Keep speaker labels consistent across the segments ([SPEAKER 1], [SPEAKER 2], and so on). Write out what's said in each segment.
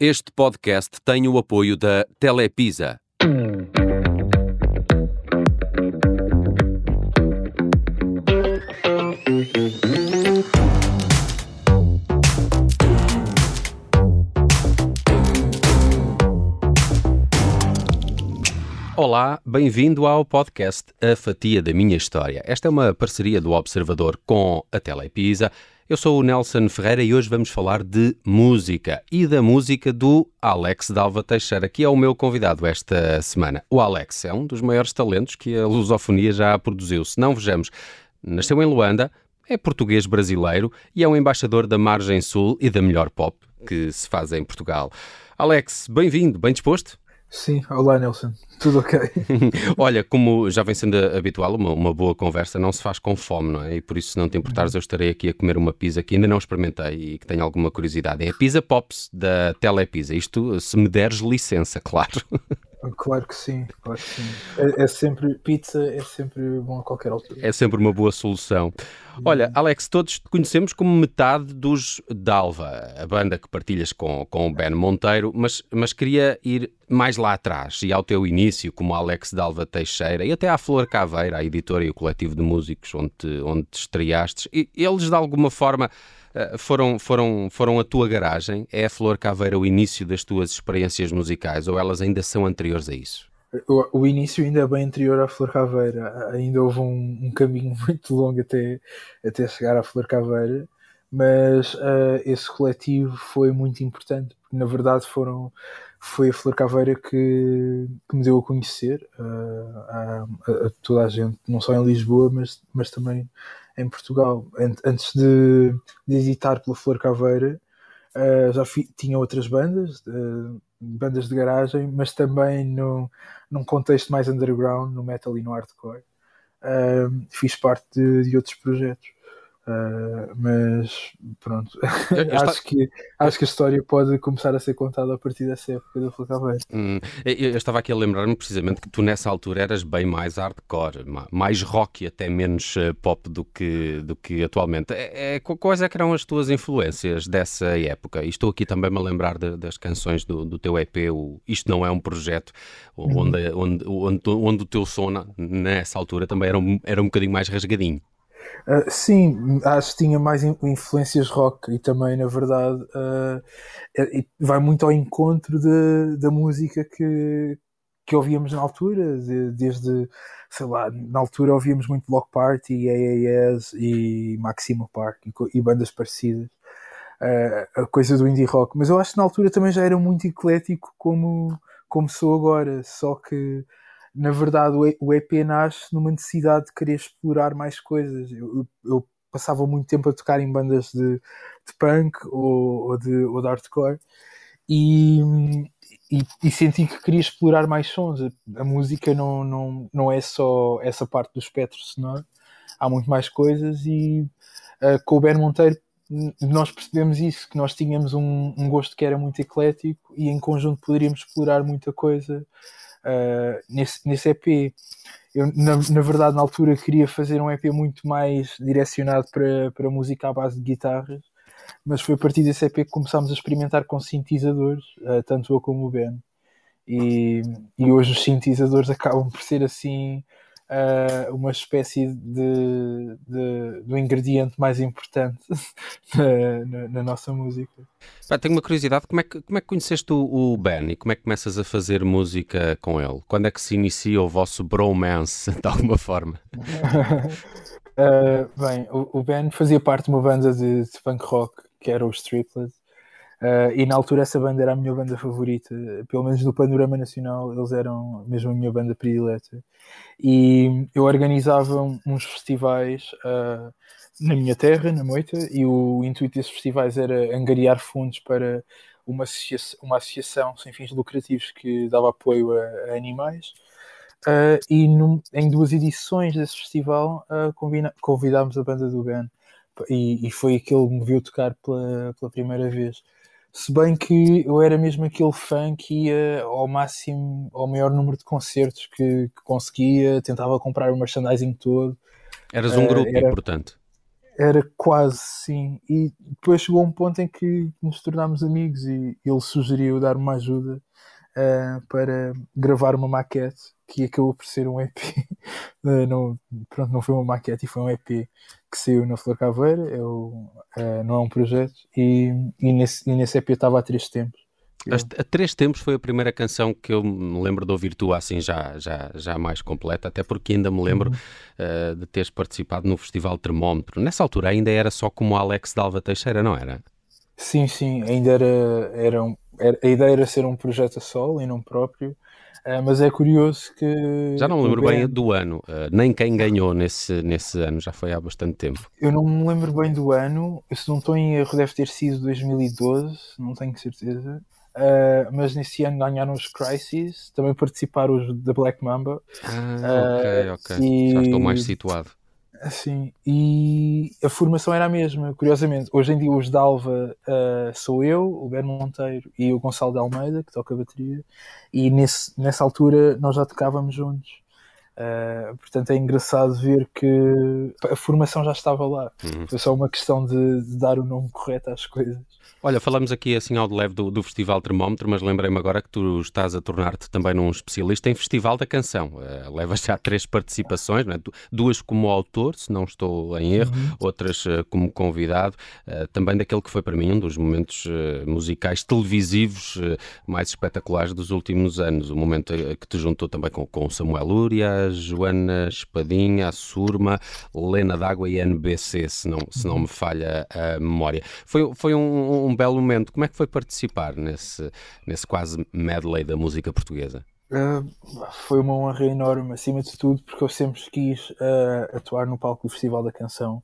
[SPEAKER 1] Este podcast tem o apoio da Telepisa. Olá, bem-vindo ao podcast A Fatia da Minha História. Esta é uma parceria do Observador com a Telepisa. Eu sou o Nelson Ferreira e hoje vamos falar de música e da música do Alex Dalva Teixeira, que é o meu convidado esta semana. O Alex é um dos maiores talentos que a lusofonia já produziu. Se não vejamos, nasceu em Luanda, é português brasileiro e é um embaixador da Margem Sul e da melhor pop que se faz em Portugal. Alex, bem-vindo, bem disposto?
[SPEAKER 2] Sim, olá Nelson, tudo ok?
[SPEAKER 1] Olha, como já vem sendo habitual, uma, uma, boa conversa não se faz com fome, não é? E por isso, se não te importares, eu estarei aqui a comer uma pizza que ainda não experimentei e que tenho alguma curiosidade. É a Pizza Pops da Telepizza. Isto, se me deres licença, claro.
[SPEAKER 2] Claro que sim, claro que sim. É, é, sempre, pizza é sempre bom a qualquer altura.
[SPEAKER 1] É sempre uma boa solução. Olha, Alex, todos te conhecemos como metade dos Dalva, a banda que partilhas com, com o Ben Monteiro, mas, mas queria ir mais lá atrás e ao teu início, como Alex Dalva Teixeira, e até à Flor Caveira, a editora e o coletivo de músicos onde te, onde te estreaste. E eles, de alguma forma, eh, foram, foram, foram a tua garagem? É a Flor Caveira o início das tuas experiências musicais ou elas ainda são anteriores a isso?
[SPEAKER 2] O, o início ainda é bem anterior à Flor Caveira. Ainda houve um, um caminho muito longo até, até chegar à Flor Caveira, mas uh, esse coletivo foi muito importante, porque na verdade foram, foi a Flor Caveira que, que me deu a conhecer uh, a, a, toda a gente, não só em Lisboa, mas, mas também em Portugal. Antes de, de editar pela Flor Caveira, uh, já fi, tinha outras bandas, bandas de garagem, mas também no, num contexto mais underground, no metal e no hardcore. Uh, fiz parte de, de outros projetos. Uh, mas pronto, acho, que, acho que a história pode começar a ser contada a partir dessa época da Flacavera.
[SPEAKER 1] Hum, eu, eu, estava aqui a lembrar-me precisamente que tu nessa altura eras bem mais hardcore, mais rock e até menos uh, pop do que, do que atualmente. É, é, quais é eram as tuas influências dessa época? E estou aqui também a lembrar de, das canções do, do teu EP, o Isto Não É Um Projeto, onde, uhum. onde, onde, onde, o teu som nessa altura também era um, era um bocadinho mais rasgadinho.
[SPEAKER 2] Uh, sim, acho que tinha mais influências rock e também, na verdade, uh, vai muito ao encontro de, da música que, que ouvíamos na altura, de, desde, sei lá, na altura ouvíamos muito Block Party, AAS e Maximo Park e, e bandas parecidas. Uh, a coisa do indie rock, mas eu acho que na altura também já era muito eclético como, como sou agora, só que na verdade o EP nasce numa necessidade de querer explorar mais coisas. Eu, eu passava muito tempo a tocar em bandas de, de punk ou, ou, de, ou de hardcore e, e, e, senti que queria explorar mais sons. A, a, música não, não, não é só essa parte do espectro sonoro, há muito mais coisas e uh, com o Ben Monteiro nós percebemos isso, que nós tínhamos um, um gosto que era muito eclético e em conjunto poderíamos explorar muita coisa uh, nesse, nesse EP. Eu, na, na, verdade, na altura, queria fazer um EP muito mais direcionado para, para música à base de guitarras, mas foi a partir desse EP que começámos a experimentar com sintetizadores, uh, tanto eu como o Ben. E, e hoje os sintetizadores acabam por ser assim uh, uma espécie de, de, do ingrediente mais importante na, na, na, nossa música.
[SPEAKER 1] Tenho uma curiosidade, como é que, como é que conheceste o, o, Ben e como é que começas a fazer música com ele? Quando é que se inicia o vosso bromance, de alguma forma?
[SPEAKER 2] uh, bem, o, o, Ben fazia parte de uma banda de, de punk rock que era os Triplets Uh, e na altura essa banda era a minha banda favorita, pelo menos no panorama nacional, eles eram mesmo a minha banda predileta. E eu organizava uns festivais uh, na minha terra, na Moita, e o intuito desses festivais era angariar fundos para uma associação, uma associação sem fins lucrativos que dava apoio a, a animais. Uh, e num, em duas edições desse festival convidámos a banda do Ben e, e foi que ele me viu tocar pela, pela primeira vez. Se bem que eu era mesmo aquele fã que ia ao máximo, ao maior número de concertos que, que conseguia, tentava comprar o merchandising todo.
[SPEAKER 1] Eras um uh, grupo, era... portanto.
[SPEAKER 2] Era quase, sim. E depois chegou um ponto em que nos tornámos amigos e ele sugeriu dar uma ajuda uh, para gravar uma maquete que acabou por ser um EP. uh, eh, não, pronto, não foi uma maquete e foi um EP que saiu na Flor Caveira. Eu, uh, não é um projeto. E, e, nesse, e nesse EP estava há três tempos.
[SPEAKER 1] A Três Tempos foi a primeira canção que eu me lembro de ouvir tu assim já, já, já mais completa, até porque ainda me lembro uhum. uh, de teres participado no Festival Termómetro. Nessa altura ainda era só como Alex Dalva Teixeira, não era?
[SPEAKER 2] Sim, sim, ainda era, era, um, era a ideia era ser um projeto a solo e não próprio, uh, mas é curioso que...
[SPEAKER 1] Já não me lembro bem do ano, uh, nem quem ganhou nesse, nesse ano, já foi há bastante tempo.
[SPEAKER 2] Eu não me lembro bem do ano, se não estou em erro deve ter sido 2012, não tenho certeza, Uh, mas nesse ano ganharam os Crisis, também participaram os da Black Mamba.
[SPEAKER 1] Ah, ok, ok. E... Já estou mais situado.
[SPEAKER 2] Sim, e a formação era a mesma, curiosamente. Hoje em dia, os Dalva uh, sou eu, o Ben Monteiro e o Gonçalo de Almeida, que toca a bateria, e nesse, nessa altura nós já tocávamos juntos. Uh, portanto, é engraçado ver que a formação já estava lá. Uhum. Foi só uma questão de, de, dar o nome correto às coisas.
[SPEAKER 1] Olha, falamos aqui assim ao de leve do, do Festival Termómetro, mas lembrei-me agora que tu estás a tornar-te também num especialista em Festival da Canção. Uh, levas já três participações, é? duas como autor, se não estou em erro, uhum. outras uh, como convidado, também daquele que foi para mim um dos momentos musicais televisivos mais espetaculares dos últimos anos. O momento que te juntou também com, com Samuel Lúria, Joana Espadinha, a Surma, Lena D'Água e NBC, se não, se não me falha a memória. Foi, foi um, um um belo momento. Como é que foi participar nesse, nesse quase medley da música portuguesa?
[SPEAKER 2] Uh, foi uma honra enorme, acima de tudo, porque eu sempre quis uh, atuar no palco do Festival da Canção.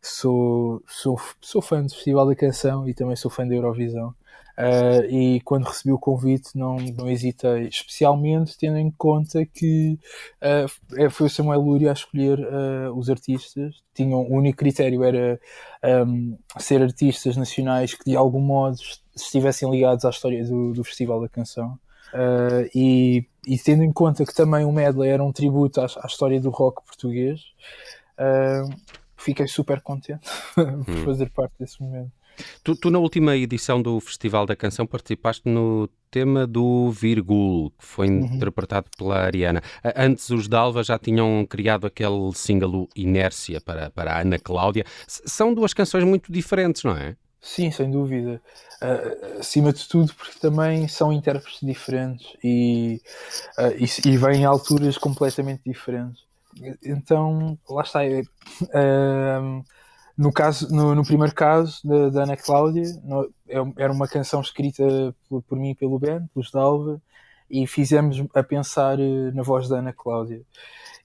[SPEAKER 2] Sou, sou, sou fã do Festival da Canção e também sou fã da Eurovisão. Uh, e quando recebi o convite não, não hesitei, especialmente tendo em conta que uh, foi o Samuel Lúria a escolher uh, os artistas. Tinham, o único critério era um, ser artistas nacionais que de algum modo estivessem ligados à história do, do Festival da Canção. E, e, tendo em conta que também o medley era um tributo à, à história do rock português, fiquei super contente por hum. fazer parte desse momento.
[SPEAKER 1] Tu, tu, na última edição do Festival da Canção, participaste no tema do Virgul, que foi uhum. interpretado pela Ariana. Antes, os Dalva já tinham criado aquele single Inércia para, para a Ana Cláudia. S são duas canções muito diferentes, não é?
[SPEAKER 2] Sim, sem dúvida. Uh, acima de tudo, porque também são intérpretes diferentes e, uh, e, e vêm a alturas completamente diferentes. Então, lá está. Uh, no, caso, no, no primeiro caso da, da Ana Cláudia, no, é era uma canção escrita por, por mim e pelo Ben, pelos Dalva, e fizemos a pensar eh, na voz da Ana Cláudia.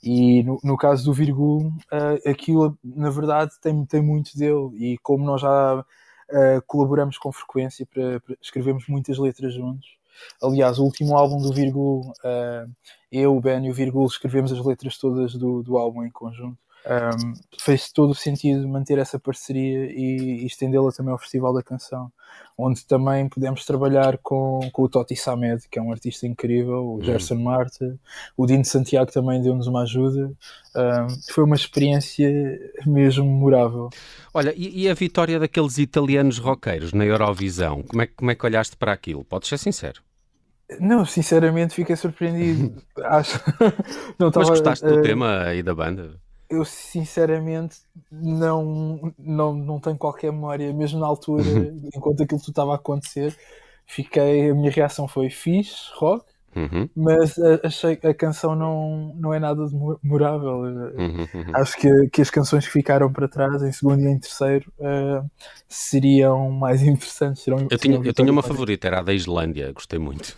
[SPEAKER 2] E no, no caso do Virgul, uh, aquilo na verdade tem, tem muito dele, e como nós já uh, colaboramos com frequência para, para escrevemos muitas letras juntos. Aliás, o último álbum do Virgul, uh, eu, o Ben e o Virgul escrevemos as letras todas do, do álbum em conjunto um, fez todo o sentido manter essa parceria e, e estendê-la também ao Festival da Canção, onde também pudemos trabalhar com, com o Totti Samed, que é um artista incrível, o uhum. Gerson hum. Marta, o Dino Santiago também deu-nos uma ajuda. Um, foi uma experiência mesmo memorável.
[SPEAKER 1] Olha, e, e, a vitória daqueles italianos roqueiros na Eurovisão, como é, como é que olhaste para aquilo? Podes ser sincero.
[SPEAKER 2] Não, sinceramente fiquei surpreendido. Acho.
[SPEAKER 1] Não, tava, Mas gostaste uh... do tema e da banda?
[SPEAKER 2] Eu sinceramente não, não, não tenho qualquer memória, mesmo na altura, uhum. enquanto aquilo tudo estava a acontecer, fiquei, a minha reação foi fixe, rock, uhum. mas achei que a canção não, não é nada memorável. Uhum, uhum. Acho que, que as canções que ficaram para trás, em segundo e em terceiro, uh, seriam mais interessantes. Serão,
[SPEAKER 1] eu tinha, eu tinha uma favorita, era a da Islândia, gostei muito.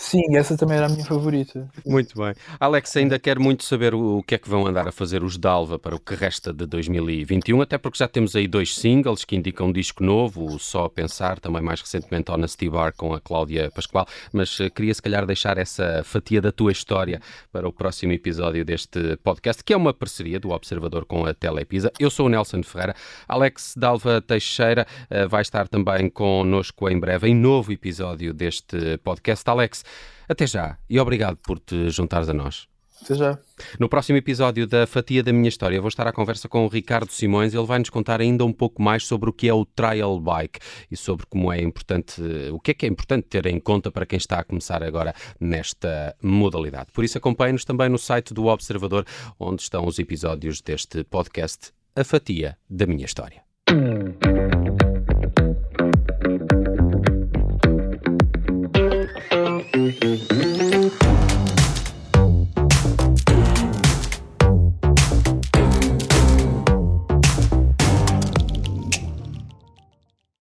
[SPEAKER 2] Sim, essa também era a minha favorita.
[SPEAKER 1] Muito bem. Alex, ainda quer muito saber o, que é que vão andar a fazer os Dalva para o que resta de 2021, até porque já temos aí dois singles que indicam um disco novo, o Só a Pensar, também mais recentemente Honesty Bar com a Cláudia Pascoal, mas uh, queria se calhar deixar essa fatia da tua história para o próximo episódio deste podcast, que é uma parceria do Observador com a Telepisa. Eu sou o Nelson Ferreira. Alex Dalva Teixeira uh, vai estar também connosco em breve em novo episódio deste podcast. Alex, até já e obrigado por te juntares a nós.
[SPEAKER 2] Até já.
[SPEAKER 1] No próximo episódio da Fatia da Minha História, vou estar à conversa com o Ricardo Simões. Ele vai nos contar ainda um pouco mais sobre o que é o trial bike e sobre como é importante, o que é que é importante ter em conta para quem está a começar agora nesta modalidade. Por isso, acompanhe-nos também no site do Observador, onde estão os episódios deste podcast A Fatia da Minha História.